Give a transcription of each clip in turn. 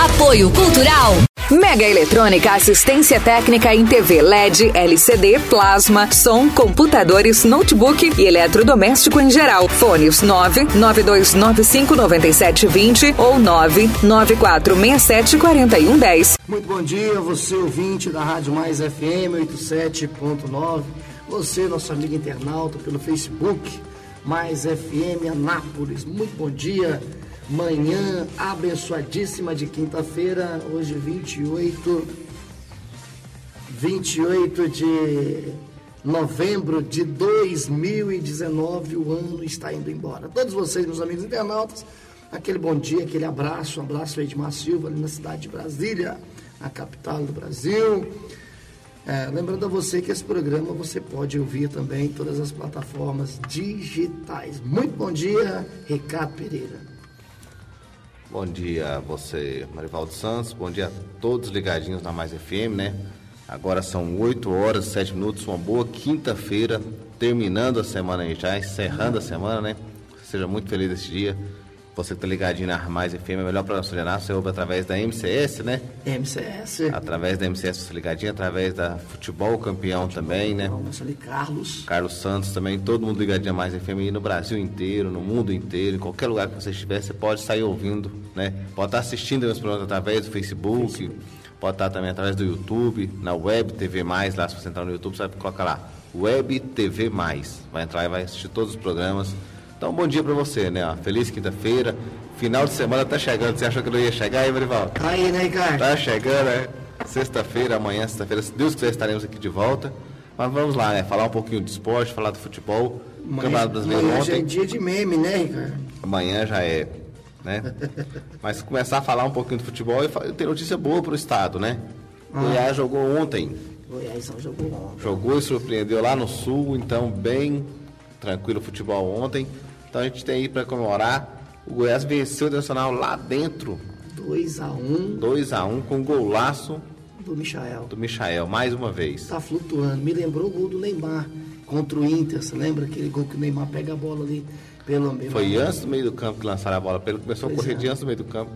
Apoio Cultural. Mega Eletrônica, assistência técnica em TV LED, LCD, plasma, som, computadores, notebook e eletrodoméstico em geral. Fones 992959720 ou 994674110. Muito bom dia, você ouvinte da Rádio Mais FM 87.9. Você, nosso amigo internauta pelo Facebook, Mais FM Anápolis. Muito bom dia manhã abençoadíssima de quinta-feira, hoje 28, 28 de novembro de 2019, o ano está indo embora. Todos vocês, meus amigos internautas, aquele bom dia, aquele abraço, um abraço Edmar Silva, ali na cidade de Brasília, a capital do Brasil. É, lembrando a você que esse programa você pode ouvir também em todas as plataformas digitais. Muito bom dia, Ricardo Pereira. Bom dia a você, Marivaldo Santos. Bom dia a todos ligadinhos na Mais FM, né? Agora são 8 horas e 7 minutos, uma boa quinta-feira, terminando a semana aí já, encerrando a semana, né? Seja muito feliz esse dia. Você que tá ligadinho na Mais FM, é melhor programação de Renato, você ouve através da MCS, né? MCS. Através da MCS você ligadinho, através da Futebol Campeão Futebol, também, né? Nossa, ali Carlos. Carlos Santos também, todo mundo ligadinho a Mais FM aí no Brasil inteiro, no mundo inteiro, em qualquer lugar que você estiver, você pode sair ouvindo, né? Pode estar assistindo meus programas através do Facebook, Facebook, pode estar também através do YouTube, na Web TV Mais, lá se você entrar no YouTube, você vai colocar lá, Web TV Mais. Vai entrar e vai assistir todos os programas então, bom dia para você, né? Feliz quinta-feira. Final de semana tá chegando. Você achou que não ia chegar aí, Marival? Tá aí, né, Ricardo? Tá chegando, né? Sexta-feira, amanhã, sexta-feira, se Deus quiser, estaremos aqui de volta. Mas vamos lá, né? Falar um pouquinho de esporte, falar do futebol. Amanhã, Campeonato Brasileiro amanhã ontem. já é dia de meme, né, Ricardo? Amanhã já é, né? Mas começar a falar um pouquinho do futebol e ter notícia boa pro estado, né? Ah. Goiás jogou ontem. Goiás jogou ontem. Jogou e surpreendeu lá no sul, então bem tranquilo o futebol ontem. Então a gente tem aí para comemorar. O Goiás venceu o Internacional lá dentro. 2 a 1 um. 2 a 1 um, com golaço do Michael. Do Michael, mais uma vez. Tá flutuando. Me lembrou o gol do Neymar contra o Inter. Você lembra aquele gol que o Neymar pega a bola ali pelo meio? Foi antes do meio do campo que lançaram a bola. Ele começou pois a correr é. de antes do meio do campo.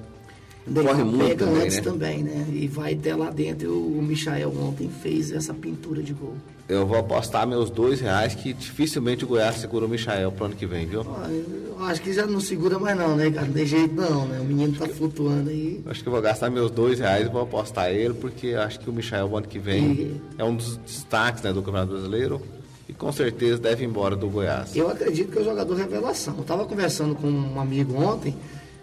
Corre muito pega também, antes né? também, né? E vai até lá dentro. O Michael ontem fez essa pintura de gol. Eu vou apostar meus dois reais que dificilmente o Goiás segura o Michael pro ano que vem, viu? eu acho que já não segura mais não, né, cara? Não tem jeito não, né? O menino tá flutuando aí. Acho que eu vou gastar meus dois reais e vou apostar ele, porque acho que o Michael o ano que vem e... é um dos destaques né, do Campeonato Brasileiro e com certeza deve ir embora do Goiás. Eu acredito que é o jogador revelação. Eu tava conversando com um amigo ontem,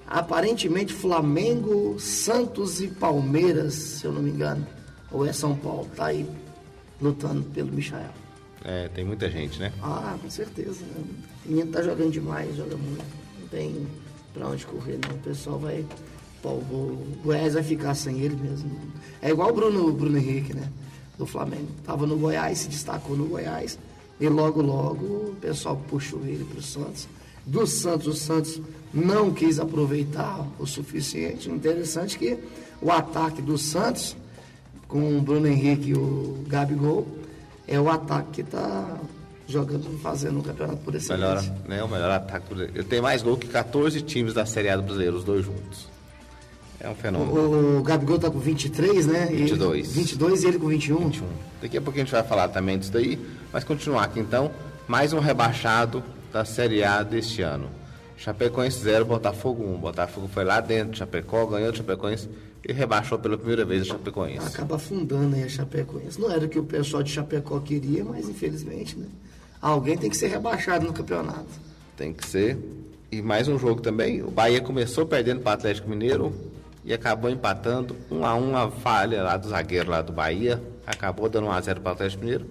aparentemente Flamengo, Santos e Palmeiras, se eu não me engano, ou é São Paulo, tá aí lutando pelo Michael. É, tem muita gente, né? Ah, com certeza. Né? O menino tá jogando demais, joga muito. Não tem pra onde correr, não. O pessoal vai. Pô, o Goiás vai ficar sem ele mesmo. É igual o Bruno, Bruno Henrique, né? Do Flamengo. Tava no Goiás, se destacou no Goiás. E logo, logo o pessoal puxou ele pro Santos. Do Santos, o Santos não quis aproveitar o suficiente. Interessante que o ataque do Santos com o Bruno Henrique e o Gabigol, é o ataque que está jogando, fazendo o campeonato por esse melhor, né, O melhor ataque do Ele tem mais gol que 14 times da Série A do Brasileiro, os dois juntos. É um fenômeno. O, o Gabigol está com 23, né? 22. E, 22 e ele com 21. 21. Daqui a pouco a gente vai falar também disso daí, mas continuar aqui então. Mais um rebaixado da Série A deste ano. Chapecoense 0, Botafogo 1. Botafogo foi lá dentro, Chapecó ganhou, Chapecoense e rebaixou pela primeira vez a Chapecoense. Acaba afundando aí a Chapecoense. Não era o que o pessoal de Chapecó queria, mas infelizmente, né? Alguém tem que ser rebaixado no campeonato. Tem que ser. E mais um jogo também. O Bahia começou perdendo para o Atlético Mineiro e acabou empatando um a um a falha lá do zagueiro lá do Bahia. Acabou dando 1 a 0 para o Atlético Mineiro.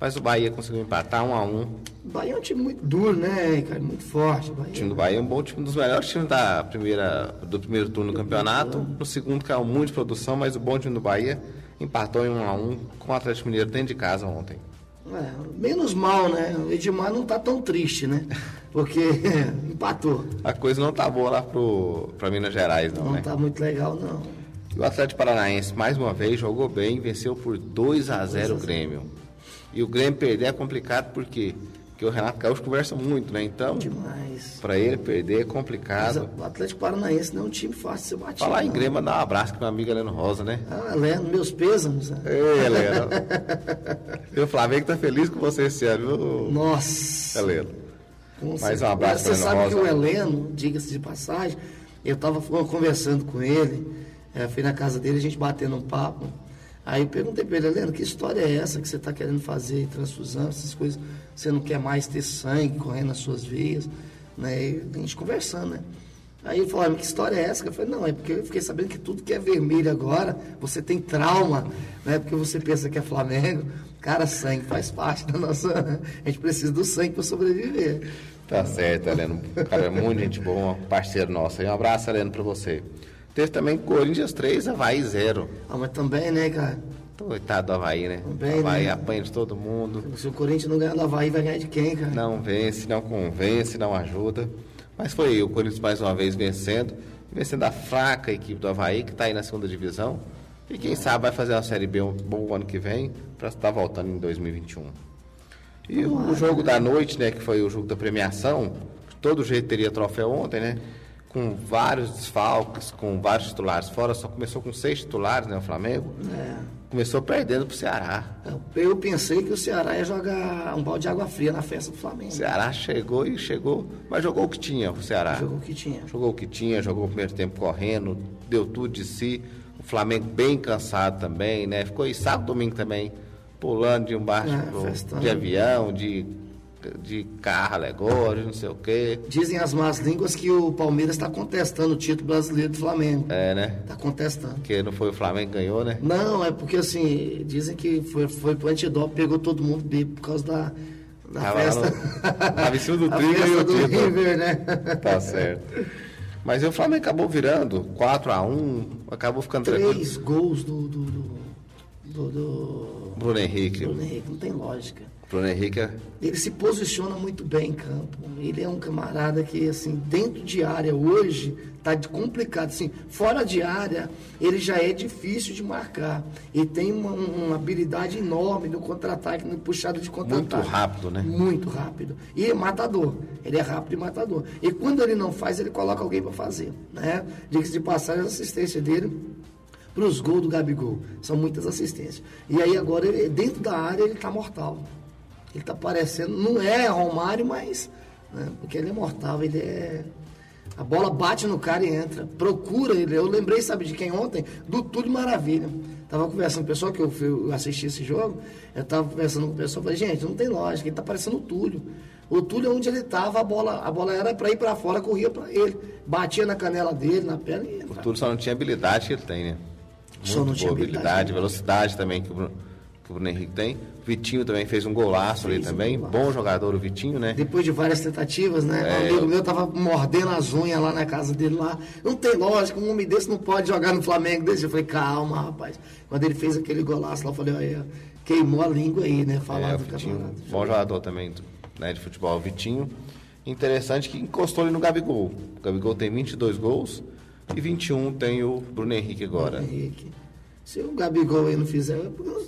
Mas o Bahia conseguiu empatar um a um. O Bahia é um time muito duro, né, cara? Muito forte. O, Bahia. o time do Bahia é um bom time, um dos melhores times da primeira, do primeiro turno do campeonato. No segundo caiu muito de produção, mas o bom time do Bahia empatou em um a um com o Atlético Mineiro dentro de casa ontem. É, menos mal, né? O Edmar não tá tão triste, né? Porque empatou. A coisa não tá boa lá pro, pra Minas Gerais, não, não né? tá muito legal, não. E o Atlético Paranaense, mais uma vez, jogou bem, venceu por 2 a 0 o Grêmio. E o Grêmio perder é complicado por quê? que o Renato Gaúcho conversa muito, né? Então, Demais. para ele perder é Mas complicado. o Atlético Paranaense não é um time fácil de ser batido. Falar em não. Grêmio, mandar um abraço com meu amigo Heleno Rosa, né? Ah, Leno, meus pêsames. né? Ei, Heleno. e o Flamengo tá feliz com você esse ano, viu, Nossa. Heleno? Com Mais um abraço Você sabe Heleno que o Rosa. Heleno, diga-se de passagem, eu estava conversando com ele, eh, fui na casa dele, a gente batendo um papo. Aí eu perguntei para ele, Heleno, que história é essa que você está querendo fazer, transfusão, essas coisas, você não quer mais ter sangue correndo nas suas veias, né? E a gente conversando, né? Aí ele falou, "Ah, que história é essa? Eu falei, não, é porque eu fiquei sabendo que tudo que é vermelho agora, você tem trauma, né? Porque você pensa que é Flamengo. Cara, sangue faz parte da nossa. A gente precisa do sangue para sobreviver. Tá certo, Heleno. Cara é muito gente boa, parceiro nosso. Um abraço, Heleno, pra você. Teve também Corinthians 3, Havaí 0. Ah, mas também, né, cara? Coitado do Havaí, né? Também, Havaí né? apanha de todo mundo. Se o Corinthians não ganhar do Havaí, vai ganhar de quem, cara? Não vence, não convence, não ajuda. Mas foi o Corinthians mais uma vez vencendo. Vencendo a fraca equipe do Havaí, que está aí na segunda divisão. E quem sabe vai fazer uma Série B um bom ano que vem, para estar voltando em 2021. E o jogo da noite, né, que foi o jogo da premiação, de todo jeito teria troféu ontem, né? Com vários desfalques, com vários titulares fora, só começou com seis titulares, né, o Flamengo. É. Começou perdendo pro Ceará. Eu pensei que o Ceará ia jogar um balde de água fria na festa do Flamengo. O Ceará chegou e chegou, mas jogou o que tinha, o Ceará. Jogou o que tinha. Jogou o que tinha, jogou o primeiro tempo correndo, deu tudo de si. O Flamengo bem cansado também, né? Ficou aí sábado, domingo também, pulando de um barco É, de avião, de, de carro alegórico, não sei o quê. Dizem as más línguas que o Palmeiras está contestando o título brasileiro do Flamengo. É, né? Está contestando. Porque não foi o Flamengo que ganhou, né? Não, é porque assim, dizem que foi, foi pro antidoping, pegou todo mundo bêbado por causa da, da Tava festa. no- tava em cima do A trilho e o do título. River, né? Tá certo. Mas o Flamengo acabou virando 4x1, acabou ficando tranquilo. Três gols do. do, do, do, do Bruno Henrique. Bruno Henrique, não tem lógica. Bruno Henrique é Ele se posiciona muito bem em campo. Ele é um camarada que, assim, dentro de área hoje, tá complicado. Assim, fora de área, ele já é difícil de marcar. Ele tem uma, uma habilidade enorme no contra-ataque, no puxado de contra-ataque. Muito rápido, né? Muito rápido. E é matador. Ele é rápido e matador. E quando ele não faz, ele coloca alguém para fazer. Né? Diga-se de passagem, a assistência dele para os gols do Gabigol. São muitas assistências. E aí agora, ele, dentro da área, ele está mortal. Ele está parecendo, não é Romário, mas. né, porque ele é mortal, ele é. A bola bate no cara e entra. Procura ele. Eu lembrei, sabe de quem ontem? Do Túlio Maravilha. Tava conversando com o pessoal que eu, fui- eu assisti esse jogo. Eu tava conversando com o pessoal. Falei, gente, não tem lógica. Ele tá parecendo o Túlio. O Túlio, onde ele tava, a bola, a bola era para ir para fora, corria para ele. Batia na canela dele, na perna e O entrava. Túlio só não tinha habilidade que ele tem, né? Só Muito não tinha habilidade, habilidade, velocidade também que o, Bruno, que o Bruno Henrique tem. Vitinho também fez um golaço ali Fez um também. golaço. Bom jogador o Vitinho, né? Depois de várias tentativas, né? É, um amigo eu- meu tava mordendo as unhas lá na casa dele lá. Não tem lógica, um homem desse não pode jogar no Flamengo desse. Eu falei, calma, rapaz. Quando ele fez aquele golaço lá, eu falei, olha, queimou a língua aí, né? Falar É, o do Vitinho, bom jogador também né, de futebol, o Vitinho. Interessante que encostou ali no Gabigol. O Gabigol tem 22 gols e 21 tem o Bruno Henrique agora. Henrique. Se o Gabigol aí não fizer,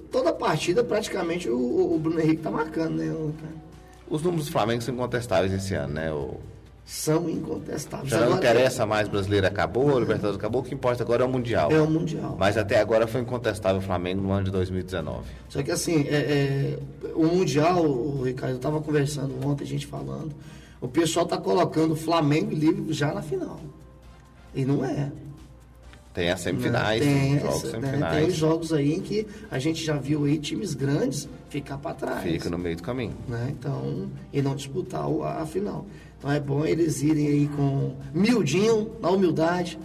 toda partida praticamente o, o Bruno Henrique tá marcando, né? Os números do Flamengo são incontestáveis esse ano, né? O, São incontestáveis. já não interessa mais brasileiro acabou, o Libertadores acabou, o que importa agora é o Mundial. É o Mundial. Mas até agora foi incontestável o Flamengo no ano de 2019. Só que assim, é, é, o Mundial, o Ricardo, eu estava conversando ontem, a gente falando, o pessoal está colocando Flamengo e Liverpool já na final. E não é. Tem as semifinais, tem, jogos né, semifinais. tem jogos aí em que a gente já viu aí times grandes ficar para trás. Fica no meio do caminho. né? Então, e não disputar a, a final. Então é bom eles irem aí com miudinho, na humildade,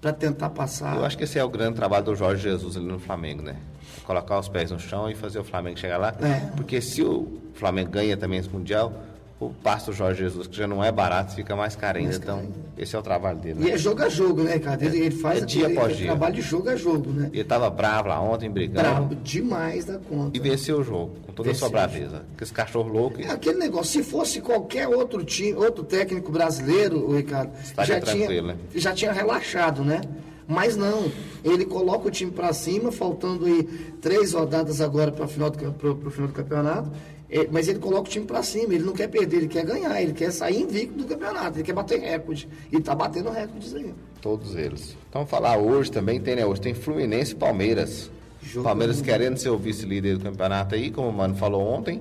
para tentar passar. Eu acho que esse é o grande trabalho do Jorge Jesus ali no Flamengo, né? Colocar os pés no chão e fazer o Flamengo chegar lá. É. Porque se o Flamengo ganha também esse Mundial, o passo do Jorge Jesus, que já não é barato, fica mais caro então, esse é o trabalho dele. E Né? é jogo a jogo, né, cara? Ele, ele faz é dia após dia. trabalho de jogo a jogo, né? Ele tava bravo lá ontem, brigando. Bravo demais da conta. E venceu o jogo, com toda a sua o braveza. Com esse cachorro louco. É aquele negócio, se fosse qualquer outro time, outro técnico brasileiro, o Ricardo, Estaria já tinha, né? já tinha relaxado, né? Mas não, ele coloca o time para cima, faltando aí três rodadas agora para final do, pro, pro final do campeonato, É, mas ele coloca o time para cima, ele não quer perder, ele quer ganhar, ele quer sair invicto do campeonato, ele quer bater recorde. E está batendo recordes aí. Todos eles. Então falar hoje também tem, né? Hoje tem Fluminense e Palmeiras. Jogo Palmeiras querendo ser o vice-líder do campeonato aí, como o Mano falou ontem.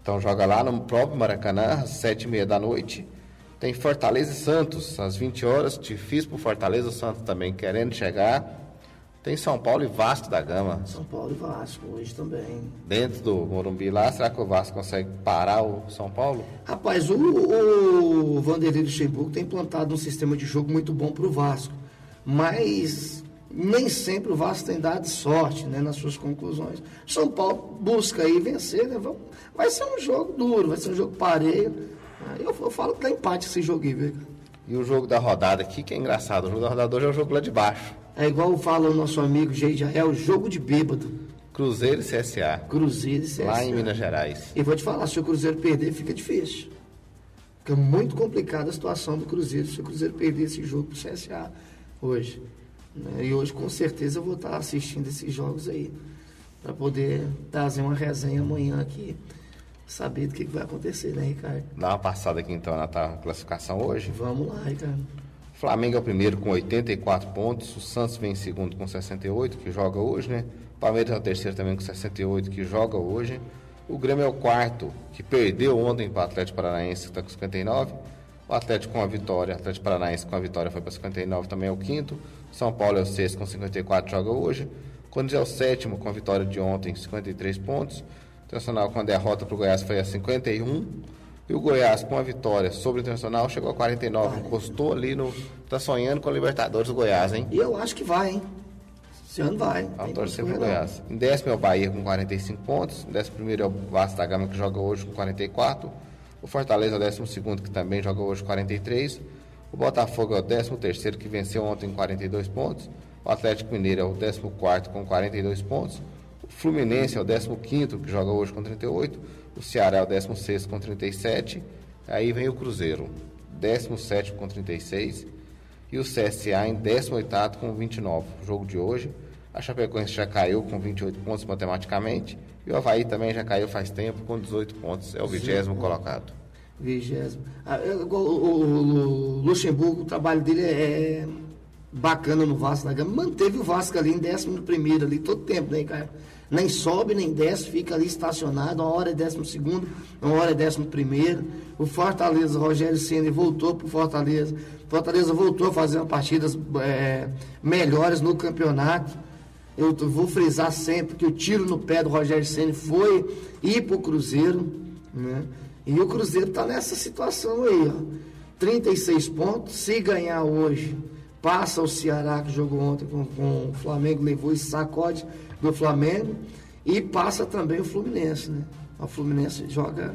Então joga lá no próprio Maracanã, às sete e meia da noite. Tem Fortaleza e Santos, às 20 horas. Difícil pro Fortaleza, o Santos também querendo chegar. Tem São Paulo e Vasco da Gama. São Paulo e Vasco, hoje também. Dentro do Morumbi lá, será que o Vasco consegue parar o São Paulo? Rapaz, o, o Vanderlei Luxemburgo tem implantado um sistema de jogo muito bom para o Vasco. Mas nem sempre o Vasco tem dado sorte né, nas suas conclusões. São Paulo busca aí vencer, né? Vai ser um jogo duro, vai ser um jogo pareio. Eu, eu falo que dá empate esse jogo aí, viu? E o jogo da rodada aqui, que é engraçado, o jogo da rodada hoje é o jogo lá de baixo. É igual fala o nosso amigo Geide, é o jogo de bêbado. Cruzeiro e CSA. Cruzeiro e CSA. Lá em Minas Gerais. E vou te falar, se o Cruzeiro perder, fica difícil. Fica muito complicada a situação do Cruzeiro se o Cruzeiro perder esse jogo pro CSA hoje. Né? E hoje, com certeza, eu vou estar assistindo esses jogos aí. Para poder trazer uma resenha amanhã aqui. Saber do que, vai acontecer, né, Ricardo? Dá uma passada aqui então na classificação hoje. Vamos lá, Ricardo. Flamengo é o primeiro com 84 pontos, o Santos vem em segundo com 68, que joga hoje, né? O Palmeiras é o terceiro também com 68, que joga hoje. O Grêmio é o quarto, que perdeu ontem para o Atlético Paranaense, que está com 59. O Atlético com a vitória, o Atlético Paranaense com a vitória foi para 59, também é o quinto. São Paulo é o sexto com 54, joga hoje. Corinthians é o sétimo com a vitória de ontem, 53 pontos. O Internacional com a derrota para o Goiás foi a 51. E o Goiás, com a vitória sobre o Internacional, chegou a 49. Encostou ali no. Tá sonhando com a Libertadores do Goiás, hein? E eu acho que vai, hein? Esse ano vai. A torcer pro Goiás. Em décimo é o Bahia com 45 pontos. Em décimo primeiro é o Vasco da Gama que joga hoje com 44. O Fortaleza é o décimo segundo que também joga hoje com 43. O Botafogo é o décimo terceiro que venceu ontem com 42 pontos. O Atlético Mineiro é o décimo quarto com 42 pontos. O Fluminense é o décimo quinto que joga hoje com 38. O Ceará é o 16 com 37. Aí vem o Cruzeiro, 17 com 36. E o CSA em 18 com 29. O jogo de hoje. A Chapecoense já caiu com 28 pontos matematicamente. E o Havaí também já caiu faz tempo com 18 pontos. É o vigésimo colocado. Vigésimo. Ah, o, o, Luxemburgo, o trabalho dele é bacana no Vasco da Gama. Manteve o Vasco ali em décimo primeiro ali todo tempo, né, cara? Nem sobe nem desce, fica ali estacionado, uma hora é décimo segundo, uma hora é décimo primeiro. O Fortaleza, Rogério Senna voltou para o Fortaleza. Fortaleza voltou a fazer partidas é, melhores no campeonato. Eu vou frisar sempre que o tiro no pé do Rogério Senna foi ir para o Cruzeiro. Né? E o Cruzeiro está nessa situação aí, ó. 36 pontos, se ganhar hoje, passa o Ceará que jogou ontem com, com o Flamengo, levou esse sacode do Flamengo e passa também o Fluminense, né? O Fluminense joga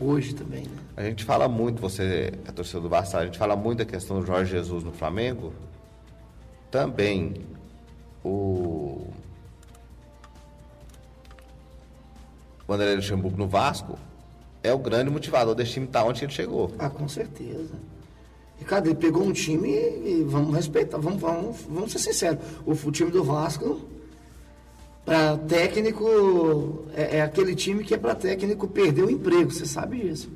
hoje também, né? A gente fala muito, você é torcedor do Barça, a gente fala muito da questão do Jorge Jesus no Flamengo. Também o Vanderlei Luxemburgo no Vasco é o grande motivador desse time estar tá onde ele chegou. Ah, com certeza. Ricardo, ele pegou um time e, vamos respeitar, vamos, vamos, vamos ser sinceros. O, o time do Vasco para técnico, é, é, aquele time que é para técnico perder o emprego, você sabe disso.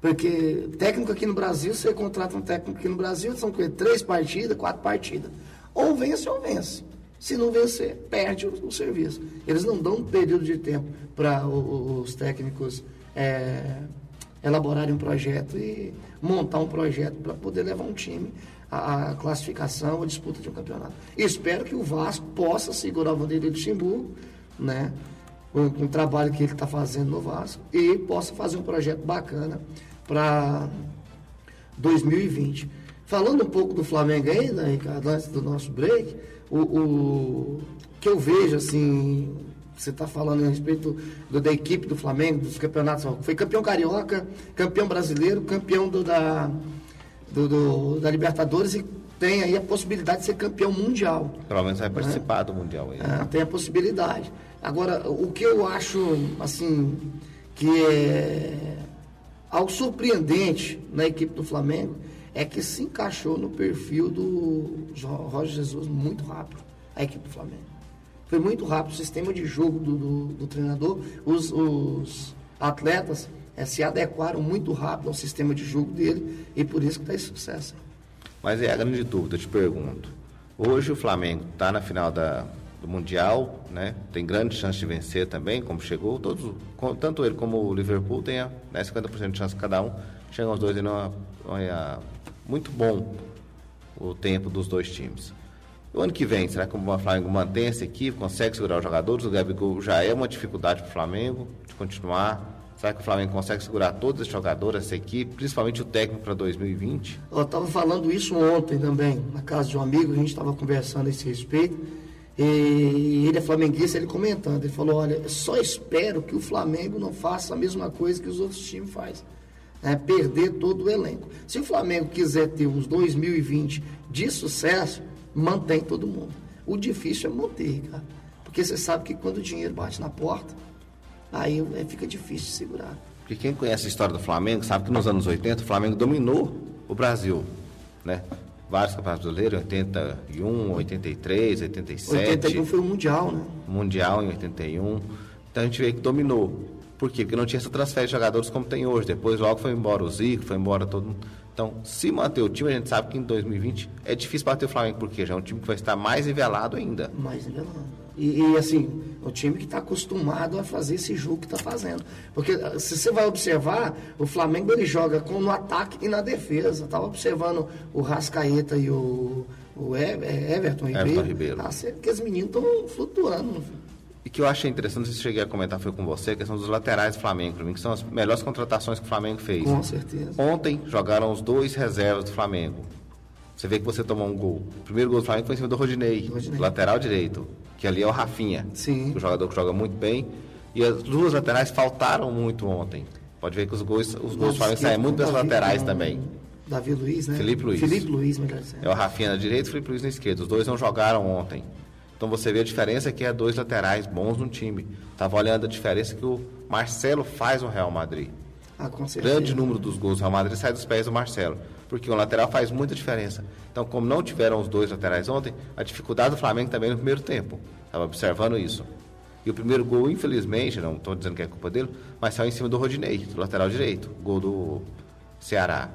Porque técnico aqui no Brasil, você contrata um técnico aqui no Brasil, são três partidas, quatro partidas. Ou vence ou vence. Se não vencer, perde o, o serviço. Eles não dão um período de tempo para os técnicos é, elaborarem um projeto e montar um projeto para poder levar um time a, a classificação, a disputa de um campeonato. espero que o Vasco possa segurar o Vanderlei Luxemburgo, né? Com, o trabalho que ele está fazendo no Vasco e possa fazer um projeto bacana para 2020. Falando um pouco do Flamengo ainda, Ricardo, antes do nosso break, o, o que eu vejo assim, você está falando a respeito do, da equipe do Flamengo, dos campeonatos, foi campeão carioca, campeão brasileiro, campeão do, da, do, do, da Libertadores e tem aí a possibilidade de ser campeão mundial. Pelo menos vai participar né? do Mundial aí. É, tem a possibilidade. Agora, o que eu acho, assim, que é algo surpreendente na equipe do Flamengo é que se encaixou no perfil do Roger Jesus muito rápido, a equipe do Flamengo. Foi muito rápido o sistema de jogo do, do, do treinador, os, os atletas é, se adequaram muito rápido ao sistema de jogo dele e por isso que está esse sucesso. Mas é a grande dúvida, eu te pergunto. Hoje o Flamengo está na final da, do Mundial, né? Tem grande chance de vencer também, como chegou. Todos, tanto ele como o Liverpool tem né, 50% de chance cada um. Chegam os dois em uma, uma, muito bom o tempo dos dois times. O ano que vem, será que o Flamengo mantém essa equipe, consegue segurar os jogadores? O Gabigol já é uma dificuldade para o Flamengo de continuar. Será que o Flamengo consegue segurar todos os jogadores, essa equipe, principalmente o técnico para 2020? Eu estava falando isso ontem também, na casa de um amigo, a gente estava conversando a esse respeito. E ele é flamenguista, ele comentando, ele falou, olha, só espero que o Flamengo não faça a mesma coisa que os outros times fazem. É, perder todo o elenco. Se o Flamengo quiser ter uns 2020 de sucesso, mantém todo mundo. O difícil é manter, cara. Porque você sabe que quando o dinheiro bate na porta, aí é, fica difícil segurar. Porque quem conhece a história do Flamengo sabe que nos anos 80 o Flamengo dominou o Brasil, né? Vários campeonatos brasileiros, 81, 83, 87. 81 foi o Mundial, né? Mundial em 81. Então a gente vê que dominou. Por quê? Porque não tinha essa transferência de jogadores como tem hoje. Depois logo foi embora o Zico, foi embora todo mundo. Então, se manter o time, a gente sabe que em 2020 é difícil bater o Flamengo, porque já é um time que vai estar mais nivelado ainda. Mais nivelado. E, e assim, o time que está acostumado a fazer esse jogo que está fazendo. Porque ah, se você vai observar, o Flamengo ele joga com, no ataque e na defesa. Estava observando o Rascaeta e o, o Everton Ribeiro. Everton Ribeiro. Ah, aqueles meninos estão flutuando. E que eu achei interessante, se cheguei a comentar, foi com você, a questão dos laterais do Flamengo, para mim, que são as melhores contratações que o Flamengo fez. Com certeza. Ontem jogaram os dois reservas do Flamengo. Você vê que você tomou um gol. O primeiro gol do Flamengo foi em cima do Rodinei, Rodinei. lateral direito, que ali é o Rafinha. Sim. o jogador que joga muito bem. E as duas laterais faltaram muito ontem. Pode ver que os gols, os gols do Flamengo saem muito das laterais também. Davi Luiz, né? Felipe Luiz. Felipe Luiz, melhor dizendo. É o Rafinha na direita e o Felipe Luiz na esquerda. Os dois não jogaram ontem. Então você vê a diferença que é dois laterais bons no time. Estava olhando a diferença que o Marcelo faz no Real Madrid. Ah, com certeza. Grande número dos gols do Real Madrid sai dos pés do Marcelo. Porque o lateral faz muita diferença. Então, como não tiveram os dois laterais ontem, a dificuldade do Flamengo também no primeiro tempo. Estava observando isso. E o primeiro gol, infelizmente, não estou dizendo que é culpa dele, mas saiu em cima do Rodinei, do lateral direito, gol do Ceará.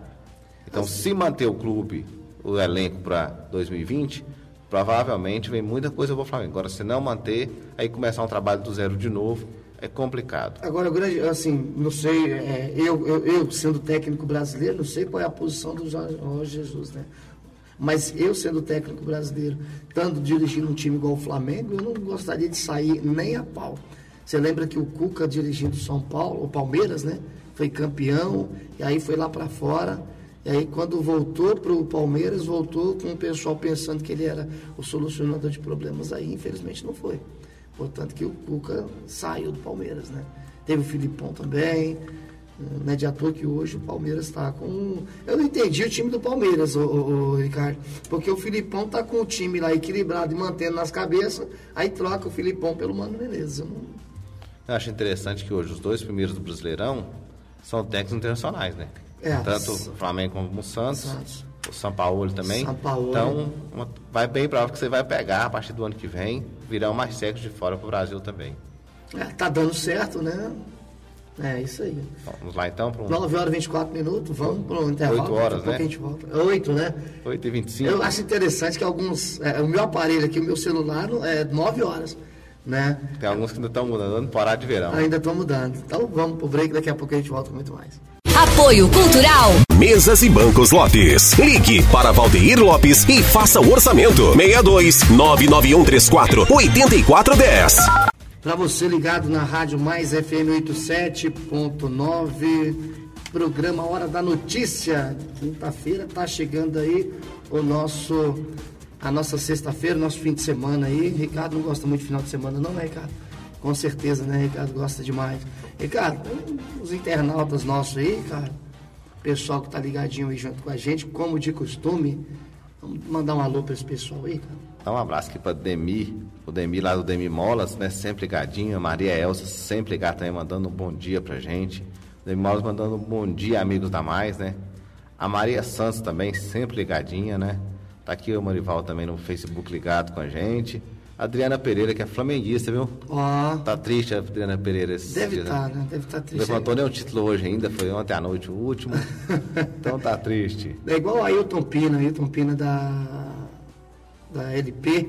Então, se manter o clube, o elenco para 2020, provavelmente vem muita coisa para o Flamengo. Agora, se não manter, aí começar um trabalho do zero de novo, é complicado. Agora, grande, assim, não sei, é, eu, eu, eu, sendo técnico brasileiro, não sei qual é a posição do Jorge Jesus, né? Mas eu, sendo técnico brasileiro, estando dirigindo um time igual o Flamengo, eu não gostaria de sair nem a pau. Você lembra que o Cuca dirigindo São Paulo, o Palmeiras, né? Foi campeão, e aí foi lá para fora e aí, quando voltou para o Palmeiras, voltou com o pessoal pensando que ele era o solucionador de problemas. Aí, infelizmente, não foi. Portanto, que o Cuca saiu do Palmeiras, né? Teve o Filipão também. Não é de ator que hoje o Palmeiras está com. Eu não entendi o time do Palmeiras, o, o, o Ricardo. Porque o Filipão está com o time lá equilibrado e mantendo nas cabeças, aí troca o Filipão pelo Mano Menezes. Eu, não... eu acho interessante que hoje os dois primeiros do Brasileirão são técnicos internacionais, né? É, Tanto o Flamengo como o Santos. Santos. O São Paulo também. São Paulo. Então, uma, vai bem provável que você vai pegar a partir do ano que vem, virão mais séculos de fora para o Brasil também. É, tá dando certo, né? É isso aí. Vamos lá então para um... 9 horas e 24 minutos, vamos para o intervalo. 8 horas, né? A gente volta. 8, né? 8 e 25. Eu acho interessante que alguns. É, o meu aparelho aqui, o meu celular, é 9 horas. Né? Tem alguns que ainda estão mudando, parar de verão. Ainda estão mudando. Então vamos pro break, daqui a pouco a gente volta com muito mais. Apoio Cultural. Mesas e Bancos Lopes. Ligue para Valdeir Lopes e faça o orçamento. 62 99134 8410. Para você ligado na Rádio Mais FM 87.9, programa Hora da Notícia. Quinta-feira tá chegando aí o nosso a nossa sexta-feira, nosso fim de semana aí. Ricardo não gosta muito de final de semana, não, né, Ricardo? Com certeza, né, Ricardo? Gosta demais. Ricardo, os internautas nossos aí, cara, pessoal que tá ligadinho aí junto com a gente, como de costume, vamos mandar um alô para esse pessoal aí, cara. Dá um abraço aqui para Demi, o Demi lá do Demi Molas, né, sempre ligadinho, a Maria Elsa sempre ligada também, mandando um bom dia pra gente. Demi Molas mandando um bom dia, amigos da Mais, né. A Maria Santos também, sempre ligadinha, né. Tá aqui o Marival também no Facebook ligado com a gente. Adriana Pereira, que é flamenguista, viu? Ó, Tá triste a Adriana Pereira. esse deve estar, né? Deve estar Não triste. levantou nem o título hoje ainda, foi ontem à noite o último. então tá triste. É igual a Ailton Pina, Ailton Pina da, da LP,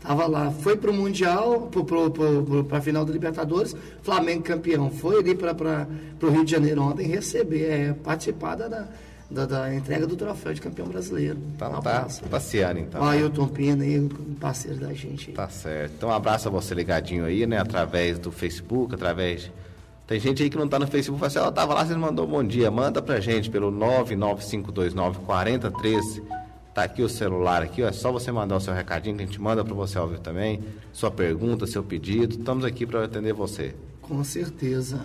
tava lá, foi pro Mundial, pro, pro, pro, pra final da Libertadores, Flamengo campeão, foi ali para pro Rio de Janeiro ontem receber, é, participar da, da, da entrega do troféu de campeão brasileiro. Então Um tá passeando então. Ó, Ailton Pina aí, um parceiro da gente. aí. Tá certo. Então um abraço a você ligadinho aí, né? Através do Facebook, através. Tem gente aí que não tá no Facebook, fala assim, ó, tava lá, você mandou bom dia. Manda pra gente pelo 995294013. Tá aqui o celular aqui, ó. É só você mandar o seu recadinho que a gente manda pra você ouvir também. Sua pergunta, seu pedido. Estamos aqui para atender você. Com certeza.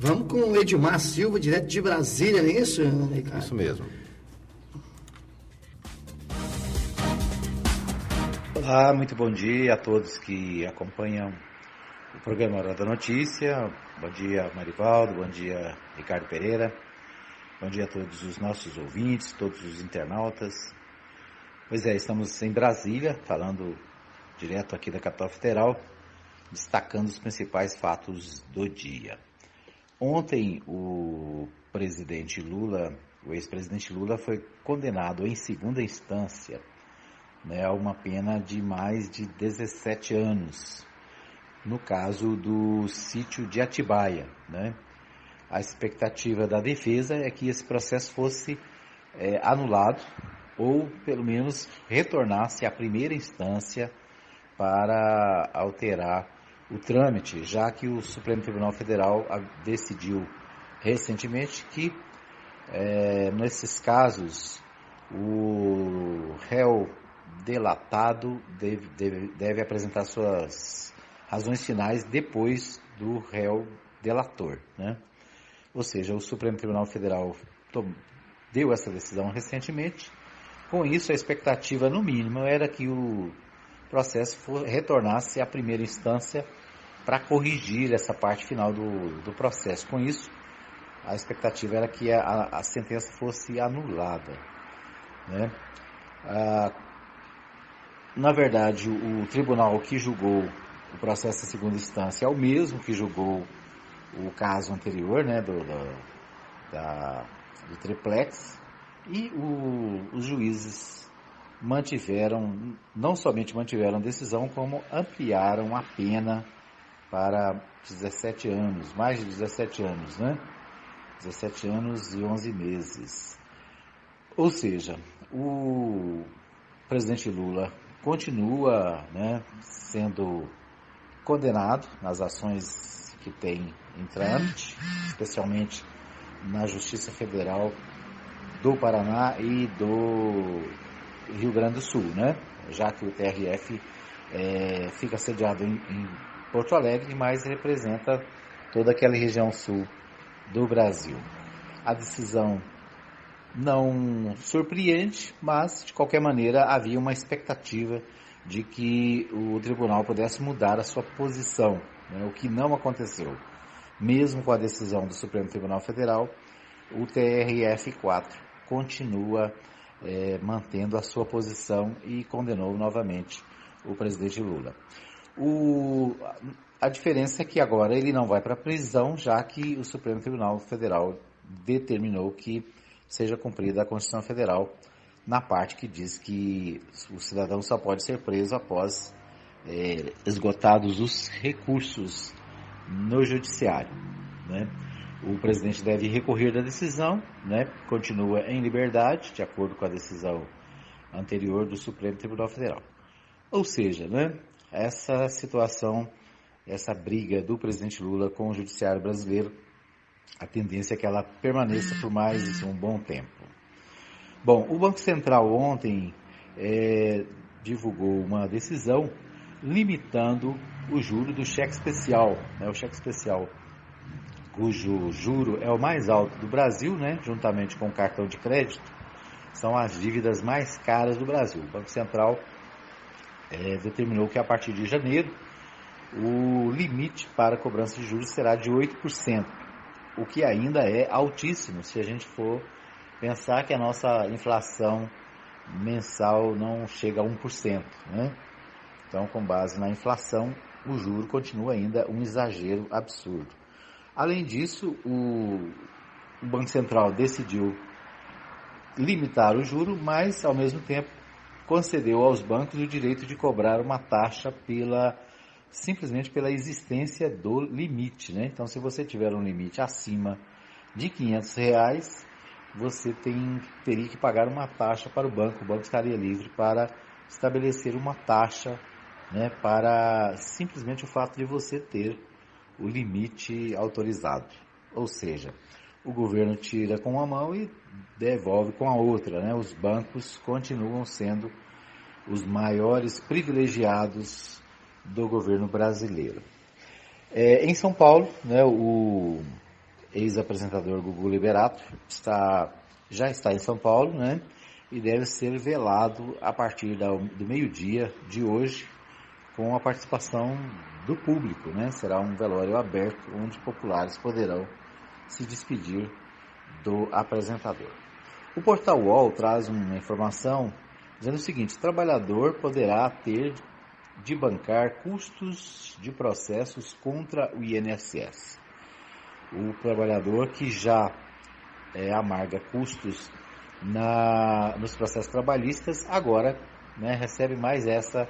Vamos com o Edmar Silva, direto de Brasília, não é isso, Ricardo? Isso mesmo. Olá, muito bom dia a todos que acompanham o programa Hora da Notícia. Bom dia, Marivaldo. Bom dia, Ricardo Pereira. Bom dia a todos os nossos ouvintes, todos os internautas. Pois é, estamos em Brasília, falando direto aqui da capital federal, destacando os principais fatos do dia. Ontem, o presidente Lula, o ex-presidente Lula, foi condenado em segunda instância né, a uma pena de mais de 17 anos, no caso do sítio de Atibaia. Né? A expectativa da defesa é que esse processo fosse é, anulado ou, pelo menos, retornasse à primeira instância para alterar o trâmite, já que o Supremo Tribunal Federal decidiu recentemente que, é, nesses casos, o réu delatado deve, deve, deve apresentar suas razões finais depois do réu delator. Né? Ou seja, o Supremo Tribunal Federal deu essa decisão recentemente. Com isso, a expectativa, no mínimo, era que o processo for, retornasse à primeira instância para corrigir essa parte final do, do processo. Com isso, a expectativa era que a, a sentença fosse anulada. Né? Ah, na verdade, o, tribunal que julgou o processo em segunda instância é o mesmo que julgou o caso anterior, né, do, do, da, do triplex, e o, os juízes mantiveram, não somente mantiveram a decisão, como ampliaram a pena para 17 anos, mais de 17 anos, né? 17 anos e 11 meses. Ou seja, o presidente Lula continua né, sendo condenado nas ações que tem em trâmite, especialmente na Justiça Federal do Paraná e do Rio Grande do Sul, né? já que o TRF é, fica sediado em, em Porto Alegre, mas representa toda aquela região sul do Brasil. A decisão não surpreende, mas de qualquer maneira havia uma expectativa de que o tribunal pudesse mudar a sua posição, né, o que não aconteceu. Mesmo com a decisão do Supremo Tribunal Federal, o TRF4 continua é, mantendo a sua posição e condenou novamente o presidente Lula. O, a diferença é que agora ele não vai para a prisão, já que o Supremo Tribunal Federal determinou que seja cumprida a Constituição Federal na parte que diz que o cidadão só pode ser preso após é, esgotados os recursos no judiciário. Né? O presidente deve recorrer da decisão, né? continua em liberdade, de acordo com a decisão anterior do Supremo Tribunal Federal. Ou seja, né? essa situação, essa briga do presidente Lula com o judiciário brasileiro, a tendência é que ela permaneça por mais um bom tempo. Bom, o Banco Central ontem é, divulgou uma decisão limitando o juro do cheque especial, né? o cheque especial cujo juro é o mais alto do Brasil, né? juntamente com o cartão de crédito, são as dívidas mais caras do Brasil. O Banco Central é, determinou que a partir de janeiro o limite para cobrança de juros será de 8%, o que ainda é altíssimo se a gente for pensar que a nossa inflação mensal não chega a 1%. Né? Então, com base na inflação, o juro continua ainda um exagero absurdo. Além disso, o, o Banco Central decidiu limitar o juro, mas ao mesmo tempo concedeu aos bancos o direito de cobrar uma taxa pela simplesmente pela existência do limite, né? Então, se você tiver um limite acima de 500 reais, você tem, teria que pagar uma taxa para o banco. O banco estaria livre para estabelecer uma taxa, né? Para simplesmente o fato de você ter o limite autorizado. Ou seja, o governo tira com uma mão e devolve com a outra. Né? Os bancos continuam sendo os maiores privilegiados do governo brasileiro. É, em São Paulo, né, o ex-apresentador Gugu Liberato está, já está em São Paulo né, e deve ser velado a partir da, do meio-dia de hoje com a participação do público. Né? Será um velório aberto onde populares poderão se despedir do apresentador. O portal UOL traz uma informação dizendo o seguinte: o trabalhador poderá ter de bancar custos de processos contra o INSS. O trabalhador que já é, amarga custos na, nos processos trabalhistas agora né, recebe mais essa,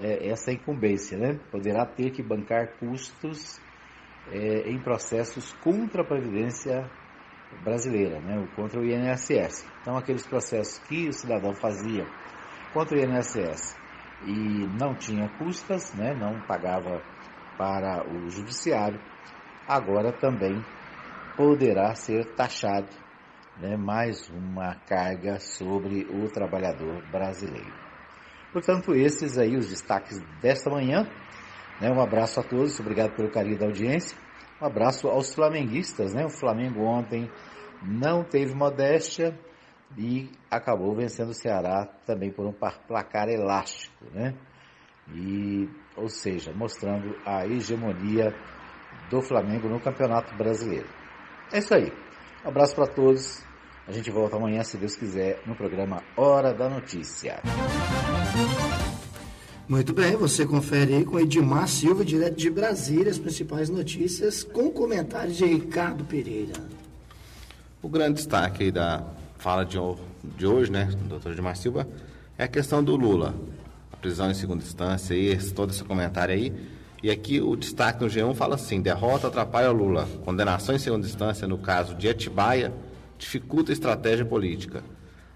é, essa incumbência, né? poderá ter que bancar custos é, em processos contra a Previdência brasileira, né, contra o INSS. Então, aqueles processos que o cidadão fazia contra o INSS e não tinha custas, né, não pagava para o judiciário, agora também poderá ser taxado né, mais uma carga sobre o trabalhador brasileiro. Portanto, esses aí os destaques desta manhã. Né, um abraço a todos, obrigado pelo carinho da audiência. Um abraço aos flamenguistas, né? O Flamengo ontem não teve modéstia e acabou vencendo o Ceará também por um placar elástico, né? E, ou seja, mostrando a hegemonia do Flamengo no Campeonato Brasileiro. É isso aí. Um abraço para todos. A gente volta amanhã, se Deus quiser, no programa Hora da Notícia. Muito bem, você confere aí com Edmar Silva, direto de Brasília, as principais notícias, com comentários de Ricardo Pereira. O grande destaque da fala de, de hoje, né, do doutor Edmar Silva, é a questão do Lula. A prisão em segunda instância, e todo esse comentário aí. E aqui o destaque no G1 fala assim: derrota atrapalha Lula. Condenação em segunda instância no caso de Atibaia dificulta a estratégia política.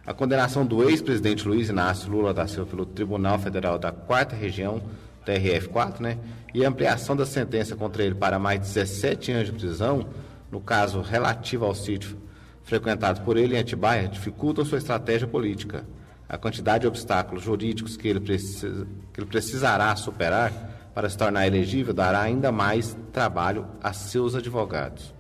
A condenação do ex-presidente Luiz Inácio Lula da Silva pelo Tribunal Federal da Quarta Região, TRF4, né, e a ampliação da sentença contra ele para mais 17 anos de prisão, no caso relativo ao sítio frequentado por ele em Atibaia, dificultam sua estratégia política. A quantidade de obstáculos jurídicos que ele, precisa, que ele precisará superar para se tornar elegível dará ainda mais trabalho a seus advogados.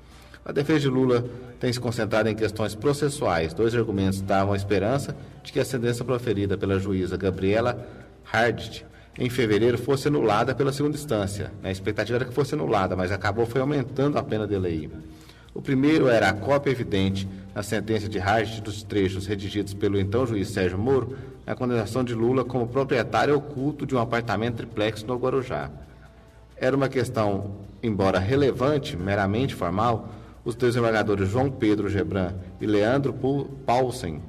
A defesa de Lula tem se concentrado em questões processuais. Dois argumentos davam a esperança de que a sentença proferida pela juíza Gabriela Hardt em fevereiro fosse anulada pela segunda instância. A expectativa era que fosse anulada, mas acabou foi aumentando a pena de lei. O primeiro era a cópia evidente na sentença de Hardt dos trechos redigidos pelo então juiz Sérgio Moro na condenação de Lula como proprietário oculto de um apartamento triplex no Guarujá. Era uma questão, embora relevante, meramente formal, os desembargadores João Pedro Gebran e Leandro Paulsen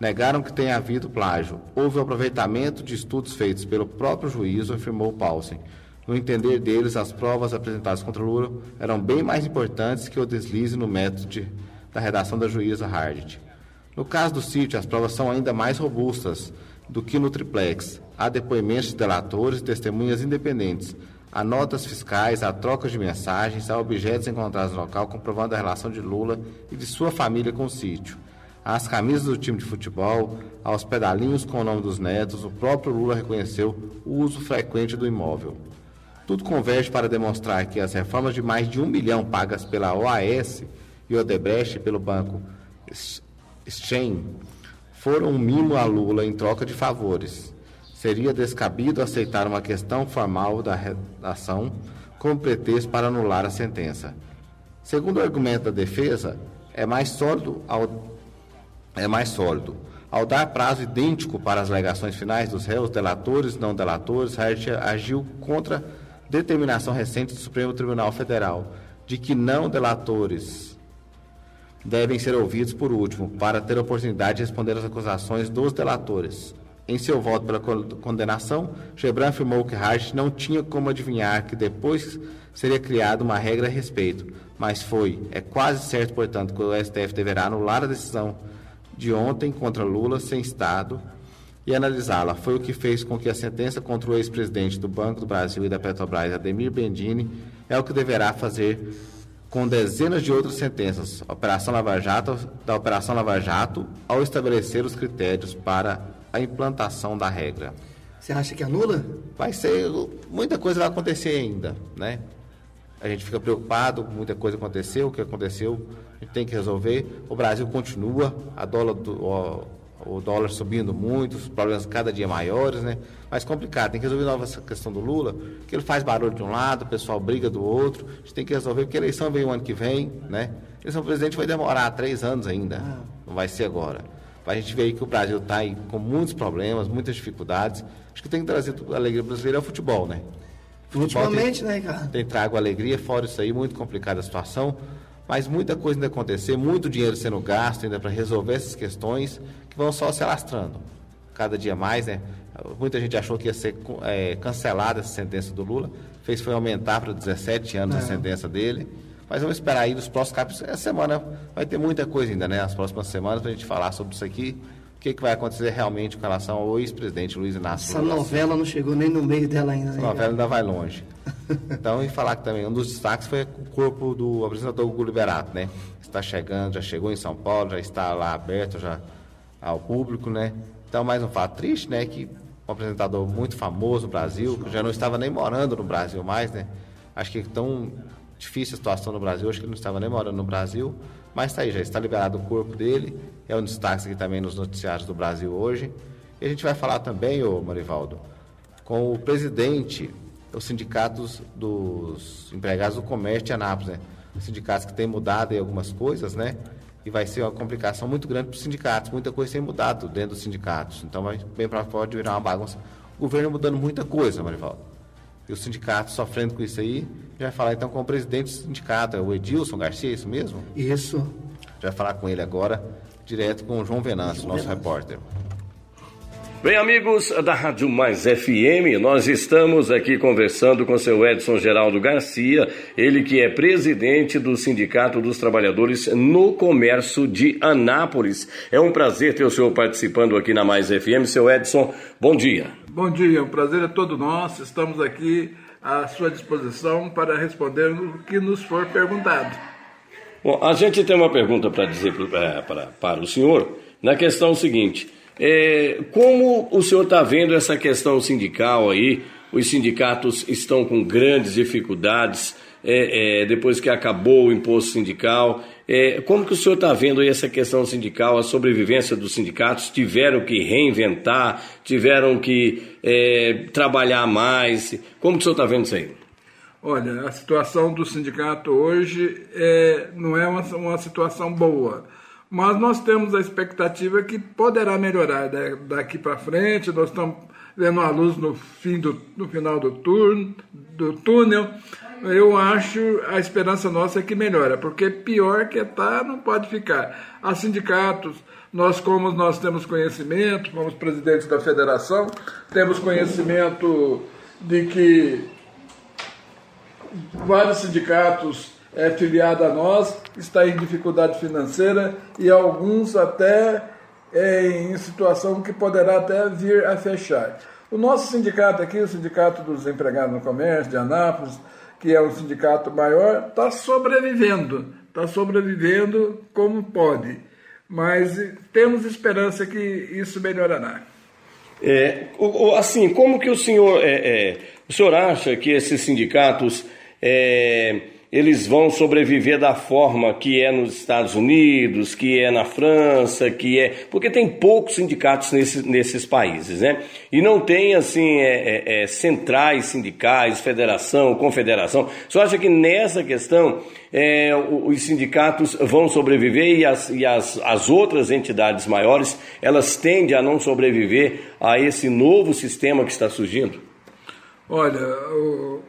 negaram que tenha havido plágio. Houve aproveitamento de estudos feitos pelo próprio juízo, afirmou Paulsen. No entender deles, as provas apresentadas contra Lula eram bem mais importantes que o deslize no método de, da redação da juíza Hardt. No caso do sítio, as provas são ainda mais robustas do que no triplex. Há depoimentos de delatores e testemunhas independentes, Há notas fiscais, há trocas de mensagens, há objetos encontrados no local comprovando a relação de Lula e de sua família com o sítio. As camisas do time de futebol, há os pedalinhos com o nome dos netos, o próprio Lula reconheceu o uso frequente do imóvel. Tudo converge para demonstrar que as reformas de mais de um milhão pagas pela OAS e Odebrecht pelo banco Stein foram um mimo a Lula em troca de favores seria descabido aceitar uma questão formal da redação como pretexto para anular a sentença. Segundo o argumento da defesa, é mais sólido, ao, é mais sólido. Ao dar prazo idêntico para as alegações finais dos réus, delatores, não delatores, Hart agiu contra determinação recente do Supremo Tribunal Federal de que não delatores devem ser ouvidos por último, para ter a oportunidade de responder às acusações dos delatores. Em seu voto pela condenação, Gebran afirmou que Hart não tinha como adivinhar que depois seria criada uma regra a respeito, mas foi, é quase certo, portanto, que o STF deverá anular a decisão de ontem contra Lula sem Estado e analisá-la. Foi o que fez com que a sentença contra o ex-presidente do Banco do Brasil e da Petrobras, Ademir Bendini, é o que deverá fazer com dezenas de outras sentenças Operação Lava Jato, da Operação Lava Jato ao estabelecer os critérios para a implantação da regra. Você acha que anula? Vai ser. Muita coisa vai acontecer ainda, né? A gente fica preocupado, muita coisa aconteceu, o que aconteceu, a gente tem que resolver. O Brasil continua, a dólar do, o, o dólar subindo muito, os problemas cada dia maiores, né? mais complicado. Tem que resolver nova essa questão do Lula, que ele faz barulho de um lado, o pessoal briga do outro. A gente tem que resolver, porque a eleição vem o ano que vem, né? A eleição do presidente vai demorar três anos ainda, ah. não vai ser agora. A gente vê aí que o Brasil está com muitos problemas, muitas dificuldades. Acho que tem que trazer a alegria brasileira ao futebol, né? Futebol Ultimamente, tem, né, cara? Tem trago alegria, fora isso aí, muito complicada a situação. Mas muita coisa ainda acontecer, muito dinheiro sendo gasto ainda para resolver essas questões que vão só se alastrando. Cada dia mais, né? Muita gente achou que ia ser é, cancelada essa sentença do Lula, fez foi aumentar para 17 anos a sentença dele. Mas vamos esperar aí nos próximos capítulos. Essa semana vai ter muita coisa ainda, né? Nas próximas semanas, para a gente falar sobre isso aqui. O que, que vai acontecer realmente com relação ao ex-presidente Luiz Inácio Essa Lula novela não chegou nem no meio dela ainda. Essa novela ainda vai longe. Então, e falar que também um dos destaques foi o corpo do apresentador Hugo Liberato, né? Está chegando, já chegou em São Paulo, já está lá aberto já ao público, né? Então, mais um fato triste, né? Que um apresentador muito famoso no Brasil, que já não estava nem morando no Brasil mais, né? Acho que é tão difícil a situação no Brasil, acho que ele não estava nem morando no Brasil, mas está aí, já está liberado o corpo dele, é um destaque aqui também nos noticiários do Brasil hoje. E a gente vai falar também, ô Marivaldo, com o presidente dos sindicatos dos empregados do comércio de Anápolis, né? Os sindicatos que têm mudado aí algumas coisas, né? e vai ser uma complicação muito grande para os sindicatos. Muita coisa tem mudado dentro dos sindicatos. Então, vai bem para fora de virar uma bagunça. O governo mudando muita coisa, Marivaldo. E os sindicatos sofrendo com isso aí. Já vai falar então com o presidente do sindicato, é o Edilson Garcia, é isso mesmo? Isso. Já vai falar com ele agora, direto com o João Venâncio, nosso Venâncio. repórter. Bem, amigos da Rádio Mais FM, nós estamos aqui conversando com o seu Edson Geraldo Garcia, ele que é presidente do Sindicato dos Trabalhadores no Comércio de Anápolis. É um prazer ter o senhor participando aqui na Mais FM. Seu Edson, bom dia. Bom dia, o prazer é todo nosso. Estamos aqui à sua disposição para responder o que nos for perguntado. Bom, a gente tem uma pergunta para dizer para, para, para o senhor na questão seguinte. É, como o senhor está vendo essa questão sindical aí? Os sindicatos estão com grandes dificuldades é, é, depois que acabou o imposto sindical. É, como que o senhor está vendo aí essa questão sindical, a sobrevivência dos sindicatos? Tiveram que reinventar, tiveram que é, trabalhar mais. Como que o senhor está vendo isso aí? Olha, a situação do sindicato hoje é, não é uma, uma situação boa mas nós temos a expectativa que poderá melhorar daqui para frente. Nós estamos vendo a luz no fim do no final do turno, do túnel. Eu acho a esperança nossa é que melhora, porque pior que está não pode ficar. Há sindicatos, nós como nós temos conhecimento, como presidentes da federação, temos conhecimento de que vários sindicatos é filiado a nós, está em dificuldade financeira e alguns até em situação que poderá até vir a fechar. O nosso sindicato aqui, o Sindicato dos Empregados no Comércio de Anápolis, que é um sindicato maior, está sobrevivendo, está sobrevivendo como pode. Mas temos esperança que isso melhorará. É, assim, como que o senhor, é, é, o senhor acha que esses sindicatos é, eles vão sobreviver da forma que é nos Estados Unidos, que é na França, que é. Porque tem poucos sindicatos nesse, nesses países, né? E não tem, assim, é, é, é centrais sindicais, federação, confederação. Você acha que nessa questão é, os sindicatos vão sobreviver e, as, e as, as outras entidades maiores elas tendem a não sobreviver a esse novo sistema que está surgindo? Olha, o,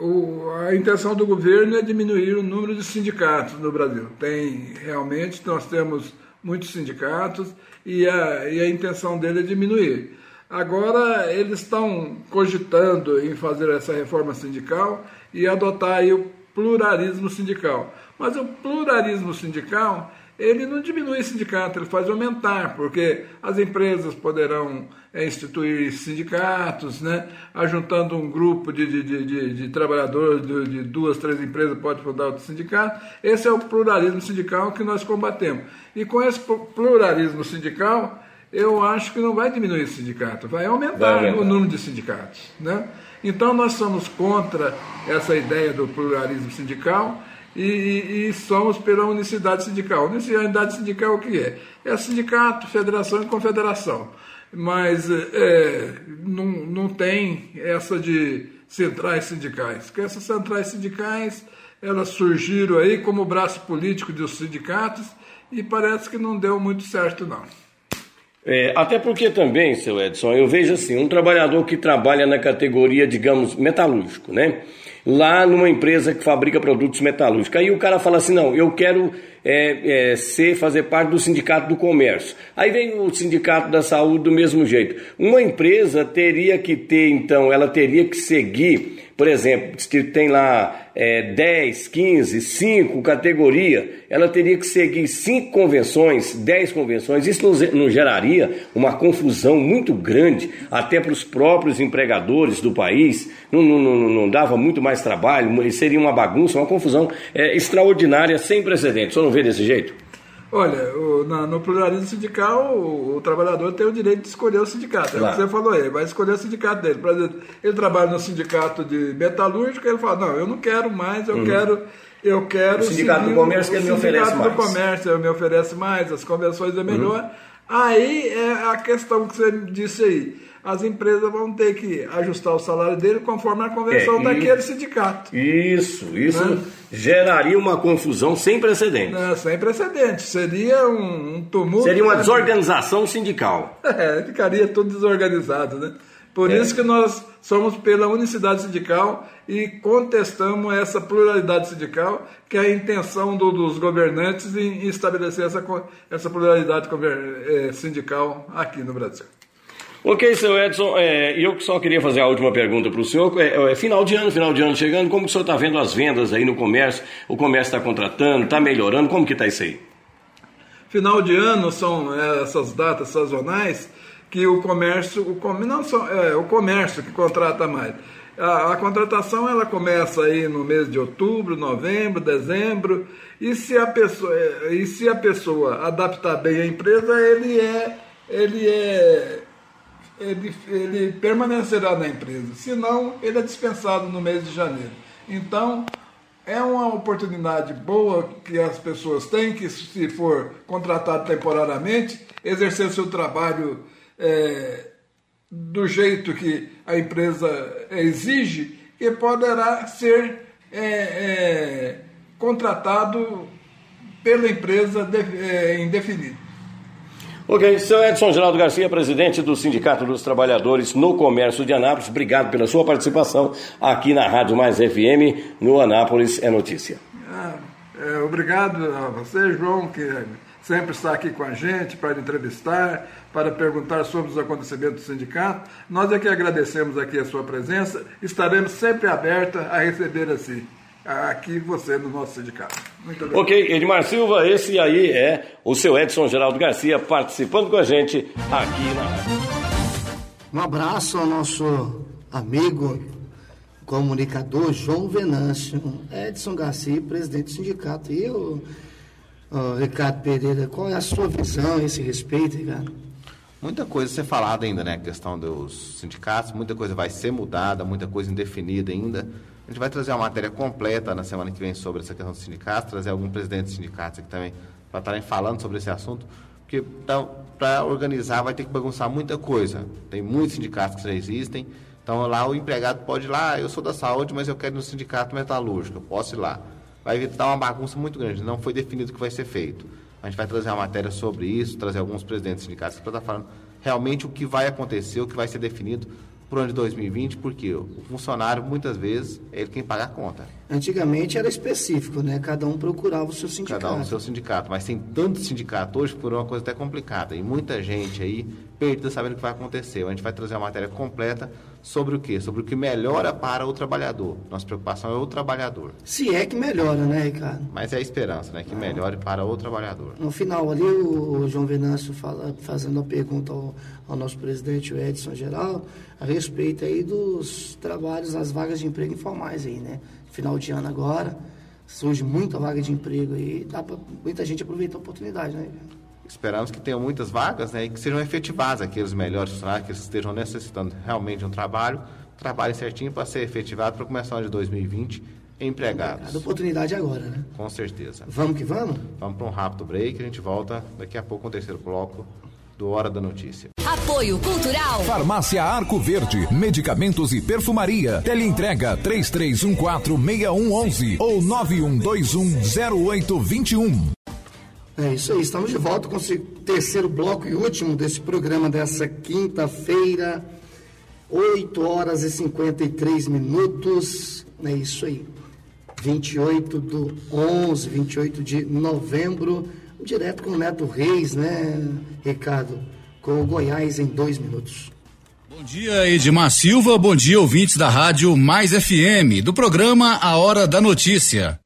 o, a intenção do governo é diminuir o número de sindicatos no Brasil. Tem realmente, nós temos muitos sindicatos e a, e a intenção dele é diminuir. Agora eles estão cogitando em fazer essa reforma sindical e adotar aí o pluralismo sindical. Mas o pluralismo sindical ele não diminui o sindicato, ele faz aumentar, porque as empresas poderão é, instituir sindicatos, né? ajuntando um grupo de, de, de, de trabalhadores de, de, duas, três empresas, pode fundar outro sindicato. Esse é o pluralismo sindical que nós combatemos. E com esse pluralismo sindical, eu acho que não vai diminuir o sindicato, vai aumentar vai o número de sindicatos. Né? Então, nós somos contra essa ideia do pluralismo sindical e, e, e, somos pela unicidade sindical. Unicidade sindical o que é? É sindicato, federação e confederação. Mas é, não, não tem essa de centrais sindicais. Porque essas centrais sindicais elas surgiram aí como braço político dos sindicatos e parece que não deu muito certo não. É, até porque também, seu Edson, eu vejo assim, um trabalhador que trabalha na categoria, digamos, metalúrgico, né? Lá numa empresa que fabrica produtos metalúrgicos. Aí o cara fala assim: não, eu quero é, é, ser, fazer parte do sindicato do comércio. Aí vem o sindicato da saúde do mesmo jeito. Uma empresa teria que ter, então, ela teria que seguir, por exemplo, se tem lá é, 10, 15, 5 categoria, ela teria que seguir 5 convenções, 10 convenções. Isso não geraria uma confusão muito grande, até para os próprios empregadores do país. Não, não, não, não, dava muito mais trabalho, seria uma bagunça, uma confusão é, extraordinária, sem precedentes. Você não vê desse jeito? Olha, o, na, no pluralismo sindical, o, o, trabalhador tem o direito de escolher o sindicato. É o que você falou aí, vai escolher o sindicato dele. Por exemplo, ele trabalha no sindicato de metalúrgico, ele fala, não, eu não quero mais, eu uhum. quero. Eu quero. O sindicato do comércio que ele me oferece mais. O sindicato do comércio me oferece mais, as convenções é melhor. Uhum. Aí é a questão que você disse aí as empresas vão ter que ajustar o salário dele conforme a convenção é, daquele sindicato. Isso, isso né? geraria uma confusão sem precedentes. Não, sem precedentes. Seria um, um tumulto. Seria uma desorganização sindical. É, ficaria tudo desorganizado, né? Por é. isso que nós somos pela unicidade sindical e contestamos essa pluralidade sindical, que é a intenção do, dos governantes em estabelecer essa, essa pluralidade eh, sindical aqui no Brasil. Ok, seu Edson, é, eu só queria fazer a última pergunta para o senhor. É, é, final de ano, final de ano chegando, como o senhor está vendo as vendas aí no comércio? O comércio está contratando, está melhorando, como que está isso aí? Final de ano são é, essas datas sazonais que o comércio, o com, não só, é, o comércio que contrata mais. A, a, contratação ela começa aí no mês de outubro, novembro, dezembro, e se a pessoa, é, e se a pessoa adaptar bem a empresa, ele é, ele é ele, ele permanecerá na empresa, senão ele é dispensado no mês de janeiro. Então, é uma oportunidade boa que as pessoas têm que, se for contratado temporariamente, exercer seu trabalho é, do jeito que a empresa exige e poderá ser é, é, contratado pela empresa de, é, indefinido. Ok, seu Edson Geraldo Garcia, presidente do Sindicato dos Trabalhadores no Comércio de Anápolis, obrigado pela sua participação aqui na Rádio Mais FM, no Anápolis é Notícia. É, é, obrigado a você, João, que sempre está aqui com a gente para entrevistar, para perguntar sobre os acontecimentos do sindicato. Nós é que agradecemos aqui a sua presença, estaremos sempre abertos a receber assim aqui você no nosso sindicato. Muito obrigado. Ok, Edmar Silva, esse aí é o seu Edson Geraldo Garcia participando com a gente aqui na rádio. Um abraço ao nosso amigo comunicador João Venâncio, Edson Garcia, presidente do sindicato. E o Ricardo Pereira, qual é a sua visão a esse respeito, Ricardo? Muita coisa a ser falada ainda, né? A questão dos sindicatos, muita coisa vai ser mudada, muita coisa indefinida ainda A gente vai trazer uma matéria completa na semana que vem sobre essa questão dos sindicatos, trazer algum presidente de sindicatos aqui também para estarem falando sobre esse assunto, porque para organizar vai ter que bagunçar muita coisa. Tem muitos sindicatos que já existem, então lá o empregado pode ir lá, eu sou da saúde, mas eu quero ir no sindicato metalúrgico, eu posso ir lá. Vai dar uma bagunça muito grande, não foi definido o que vai ser feito. A gente vai trazer uma matéria sobre isso, trazer alguns presidentes de sindicatos para estar falando realmente o que vai acontecer, o que vai ser definido para o ano de 2020, porque o funcionário, muitas vezes, é ele quem paga a conta. Antigamente era específico, né? Cada um procurava o seu sindicato. Cada um o seu sindicato, mas tem tanto sindicato hoje por uma coisa até complicada. E muita gente aí perdida sabendo o que vai acontecer. A gente vai trazer uma matéria completa sobre o quê? Sobre o que melhora para o trabalhador. Nossa preocupação é o trabalhador. Se é que melhora, né, Ricardo? Mas é a esperança, né? Que ah. melhore para o trabalhador. No final ali, o João Venâncio fala, fazendo a pergunta ao, ao nosso presidente, o Edson Geral, a respeito aí dos trabalhos, as vagas de emprego informais aí, né? Final de ano agora, surge muita vaga de emprego aí, dá para muita gente aproveitar a oportunidade, né? Esperamos que tenham muitas vagas né, e que sejam efetivadas aqueles melhores funcionários que estejam necessitando realmente de um trabalho, trabalhem certinho para ser efetivado para começar o ano de 2020 empregados. A oportunidade agora, né? Com certeza. Vamos que vamos? Vamos para um rápido break, a gente volta daqui a pouco com o terceiro bloco do Hora da Notícia. Apoio Cultural. Farmácia Arco Verde. Medicamentos e perfumaria. Teleentrega 33146111 ou 91210821. É isso aí, estamos de volta com o terceiro bloco e último desse programa dessa quinta-feira, 8 horas e 53 minutos. É isso aí, 28 do 11, 28 de novembro, direto com o Neto Reis, né, Ricardo? Com o Goiás em dois minutos. Bom dia, Edmar Silva. Bom dia, ouvintes da Rádio Mais FM, do programa A Hora da Notícia.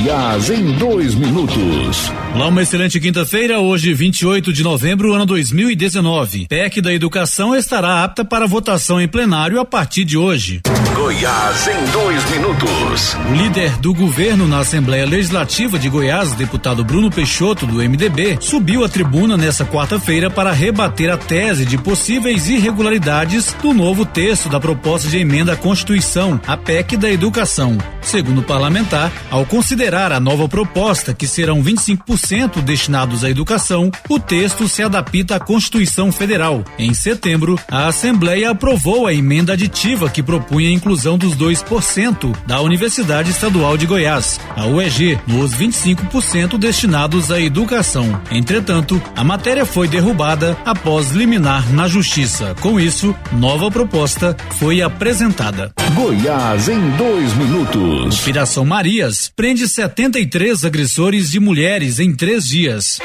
Goiás em dois minutos. Olá, uma excelente quinta-feira, hoje 28 de novembro, ano 2019. PEC da Educação estará apta para votação em plenário a partir de hoje. Goiás em dois minutos. O líder do governo na Assembleia Legislativa de Goiás, deputado Bruno Peixoto, do MDB, subiu à tribuna nesta quarta-feira para rebater a tese de possíveis irregularidades do novo texto da proposta de emenda à Constituição, a PEC da Educação. Segundo o parlamentar, ao considerar a nova proposta, que serão 25% destinados à educação, o texto se adapta à Constituição Federal. Em setembro, a Assembleia aprovou a emenda aditiva que propunha a inclusão dos 2% da Universidade Estadual de Goiás, a UEG, nos 25% destinados à educação. Entretanto, a matéria foi derrubada após liminar na Justiça. Com isso, nova proposta foi apresentada. Goiás em dois minutos. Operação Marias prende 73 agressores de mulheres em em três dias.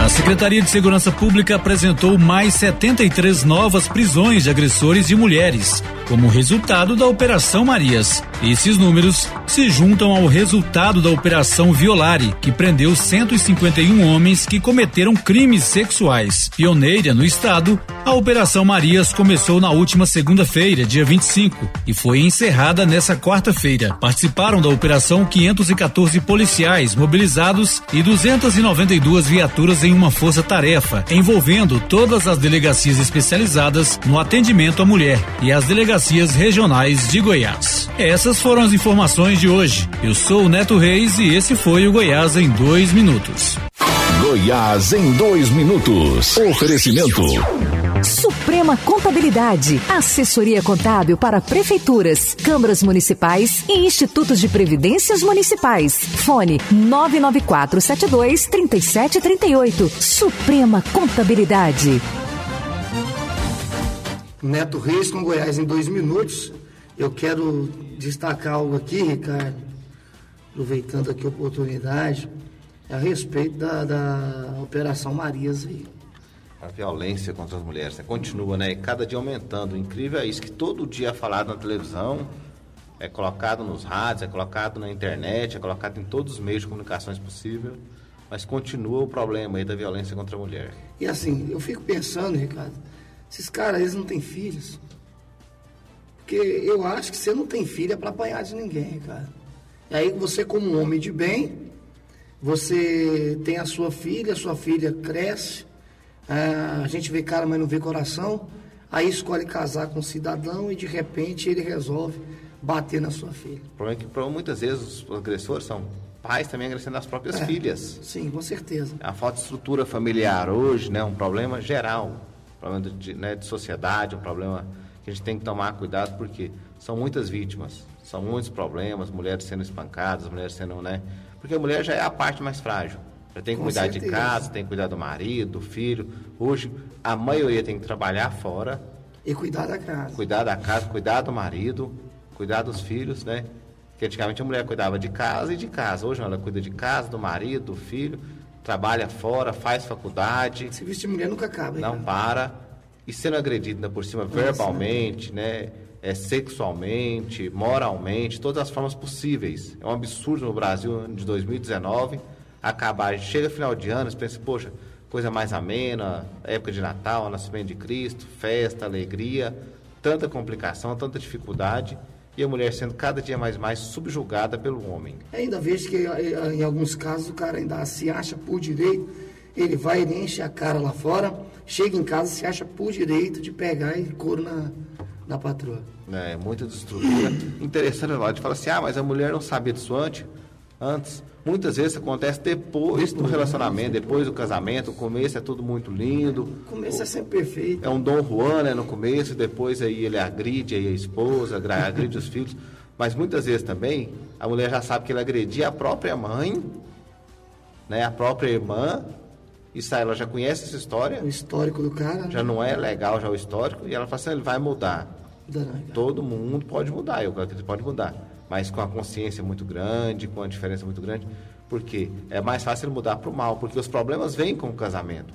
A Secretaria de Segurança Pública apresentou mais 73 novas prisões de agressores de mulheres, como resultado da Operação Marias. Esses números se juntam ao resultado da Operação Violare, que prendeu 151 homens que cometeram crimes sexuais. Pioneira no estado, a Operação Marias começou na última segunda-feira, dia 25, e foi encerrada nessa quarta-feira. Participaram da operação 514 policiais mobilizados e 292 viaturas em uma força-tarefa, envolvendo todas as delegacias especializadas no atendimento à mulher e as delegacias regionais de Goiás. Essas foram as informações de hoje. Eu sou o Neto Reis e esse foi o Goiás em dois minutos. Goiás em dois minutos. Oferecimento. Suprema Contabilidade. Assessoria contábil para prefeituras, câmaras municipais e institutos de previdências municipais. Fone 99472 3738. Suprema Contabilidade. Neto Reis com Goiás em dois minutos. Eu quero destacar algo aqui, Ricardo, aproveitando aqui a oportunidade, a respeito da, da Operação Marias aí. A violência contra as mulheres né? continua, né? E cada dia aumentando. O incrível é isso, que todo dia é falado na televisão, é colocado nos rádios, é colocado na internet, é colocado em todos os meios de comunicações possíveis, mas continua o problema aí da violência contra a mulher. E assim, eu fico pensando, Ricardo, esses caras, eles não têm filhos. Porque eu acho que você não tem filha para apanhar de ninguém, cara. E aí você, como um homem de bem, você tem a sua filha, a sua filha cresce, É, a gente vê cara, mas não vê coração. Aí escolhe casar com um cidadão e de repente ele resolve bater na sua filha. O problema é que muitas vezes os agressores são pais também agressando as próprias é, filhas. Sim, com certeza. A falta de estrutura familiar hoje né, é um problema geral, problema de, né, de sociedade, um problema que a gente tem que tomar cuidado porque são muitas vítimas, são muitos problemas, mulheres sendo espancadas, mulheres sendo, né? Porque a mulher já é a parte mais frágil. Já tem que Com cuidar certeza. de casa, tem que cuidar do marido, do filho. Hoje, a maioria tem que trabalhar fora. E cuidar da casa. Cuidar da casa, cuidar do marido, cuidar dos filhos, né? Porque antigamente a mulher cuidava de casa e de casa. Hoje ela cuida de casa, do marido, do filho, trabalha fora, faz faculdade. Serviço de mulher nunca acaba. Não cara. para. E sendo agredida ainda por cima verbalmente, né? É, sexualmente, moralmente, todas as formas possíveis. É um absurdo no Brasil de 2019 acabar, chega final de ano, você pensa, poxa, coisa mais amena, época de Natal, nascimento de Cristo, festa, alegria, tanta complicação, tanta dificuldade, e a mulher sendo cada dia mais mais subjugada pelo homem. Ainda vejo que eh, em alguns casos o cara ainda se acha por direito, ele vai e enche a cara lá fora, chega em casa se acha por direito de pegar e couro na, na patroa. É, muita destrutura. Interessante, a gente fala assim, ah, mas a mulher não sabia disso antes. Antes, Muitas vezes acontece depois do relacionamento, depois do casamento. O começo é tudo muito lindo. O começo é sempre perfeito. É um Dom Juan, né, no começo, depois aí ele agride aí a esposa, agride os filhos. Mas muitas vezes também a mulher já sabe que ele agredia a própria mãe, né, a própria irmã. Isso aí, ela já conhece essa história. O histórico do cara. Já não é legal já o histórico. E ela fala assim, ele vai mudar. Todo mundo pode mudar, eu acredito que pode mudar mas com a consciência muito grande, com a diferença muito grande, porque é mais fácil mudar para o mal, porque os problemas vêm com o casamento,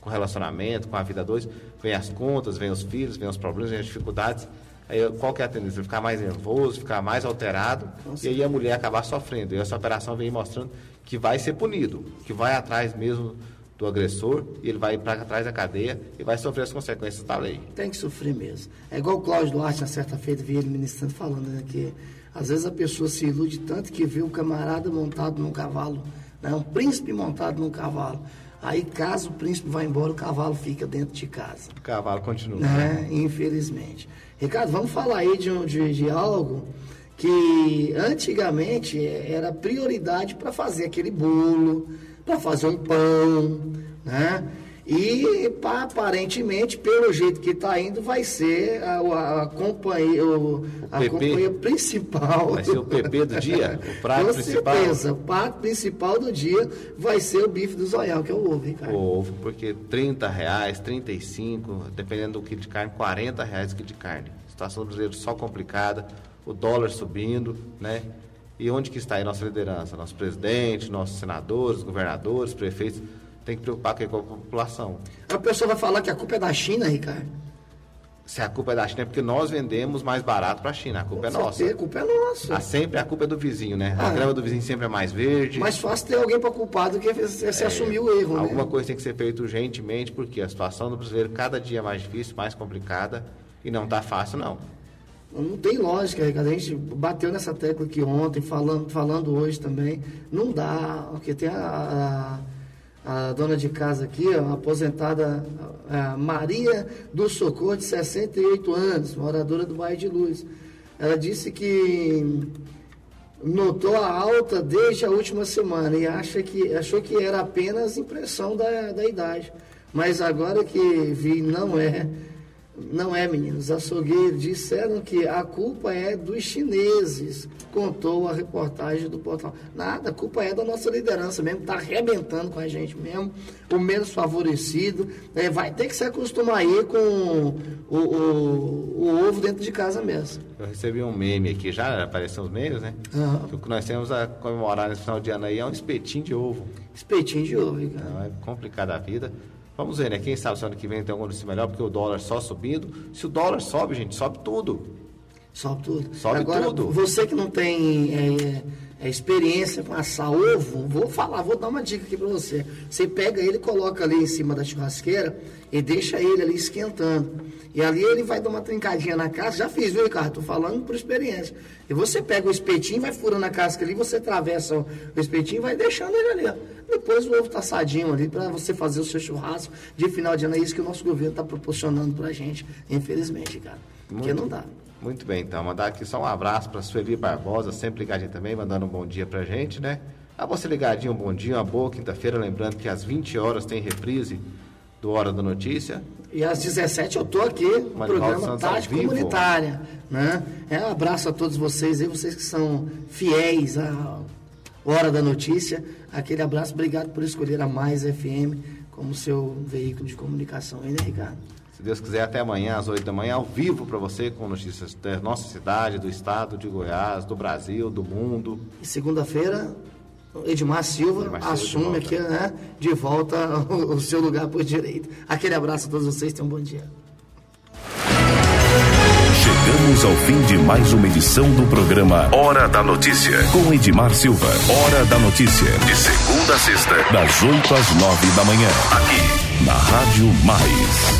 com o relacionamento, com a vida dois, vem as contas, vem os filhos, vem os problemas, vem as dificuldades. Aí qual que é a tendência? Ficar mais nervoso, ficar mais alterado, Nossa. e aí a mulher acabar sofrendo. E essa operação vem mostrando que vai ser punido, que vai atrás mesmo do agressor, e ele vai para trás da cadeia e vai sofrer as consequências da lei. Tem que sofrer mesmo. É igual o Cláudio Duarte, na certa feita, vi ele ministrando falando né, que às vezes a pessoa se ilude tanto que vê o camarada montado num cavalo, né? um príncipe montado num cavalo. Aí, caso o príncipe vá embora, o cavalo fica dentro de casa. O cavalo continua. Né? Infelizmente. Ricardo, vamos falar aí de, de, de algo que antigamente era prioridade para fazer aquele bolo, para fazer um pão, né? E aparentemente, pelo jeito que está indo, vai ser a, a companhia, o, a companhia principal. Vai ser o PP do dia? O prato Com principal? Com certeza, o prato principal do dia vai ser o bife do zoial, que é o ovo, Ricardo. O ovo, porque 30 reais, 35, dependendo do quilo de carne, 40 reais o quilo de carne. A situação do brasileiro só complicada, o dólar subindo, né? E onde que está aí nossa liderança? Nosso presidente, nossos senadores, governadores, prefeitos tem que preocupar com a população. A pessoa vai falar que a culpa é da China, Ricardo? Se a culpa é da China é porque nós vendemos mais barato para a China. A culpa com é nossa. A culpa é nossa. A sempre a culpa é do vizinho, né? Ah, a grama do vizinho sempre é mais verde. Mais fácil ter alguém para culpar do que se é, assumir o erro, né? Alguma né? coisa tem que ser feita urgentemente, porque a situação do brasileiro cada dia é mais difícil, mais complicada e não está fácil, não. Não tem lógica, Ricardo. A gente bateu nessa tecla aqui ontem, falando, falando hoje também. Não dá, porque tem a, a a dona de casa aqui, a aposentada a Maria do Socorro, de 68 anos, moradora do bairro de Luz. Ela disse que notou a alta desde a última semana e acha que, achou que era apenas impressão da, da idade. Mas agora que vi, não é. Não é, meninos. Açougueiros disseram que a culpa é dos chineses, contou a reportagem do portal. Nada, a culpa é da nossa liderança mesmo, está arrebentando com a gente mesmo, o menos favorecido. É, vai ter que se acostumar aí com o, o, o, ovo dentro de casa mesmo. Eu recebi um meme aqui, já apareceu os memes, né? Uhum. O que nós temos a comemorar nesse final de ano aí é um espetinho de ovo. Espetinho de ovo, cara. Não, é complicada a vida. Vamos ver, né? Quem sabe se ano que vem tem alguma notícia melhor, porque o dólar só subindo. Se o dólar sobe, gente, sobe tudo. Sobe tudo. Sobe Agora, tudo. você que não tem é, é, experiência com assar ovo, vou falar, vou dar uma dica aqui para você. Você pega ele, coloca ali em cima da churrasqueira e deixa ele ali esquentando. E ali ele vai dar uma trincadinha na casca. Já fiz, viu, Ricardo? Tô falando por experiência. E você pega o espetinho, vai furando a casca ali, você atravessa o espetinho e vai deixando ele ali. Ó. Depois o ovo tá assadinho ali para você fazer o seu churrasco de final de ano. É isso que o nosso governo está proporcionando pra gente, infelizmente, cara. Porque não dá. Muito bem, então, mandar aqui só um abraço para Sueli Barbosa, sempre ligadinha também, mandando um bom dia pra gente, né? A você ligadinho, um bom dia, uma boa quinta-feira, lembrando que às 20 horas tem reprise do Hora da Notícia. E às 17 eu tô aqui no programa Santos Tarde. Comunitária. Né? É, um abraço a todos vocês aí, vocês que são fiéis à Hora da Notícia. Aquele abraço, obrigado por escolher a Mais FM como seu veículo de comunicação aí, né, Ricardo? Se Deus quiser, até amanhã, às 8 da manhã, ao vivo para você, com notícias da nossa cidade, do estado de Goiás, do Brasil, do mundo. E segunda-feira, Edmar Silva Edmar Silva de assume volta. aqui, né, de volta o, o seu lugar por direito. Aquele abraço a todos vocês, tenham um bom dia. Chegamos ao fim de mais uma edição do programa Hora da Notícia, com Edmar Silva. Hora da Notícia, de segunda a sexta, das 8 às 9 da manhã, aqui na Rádio Mais.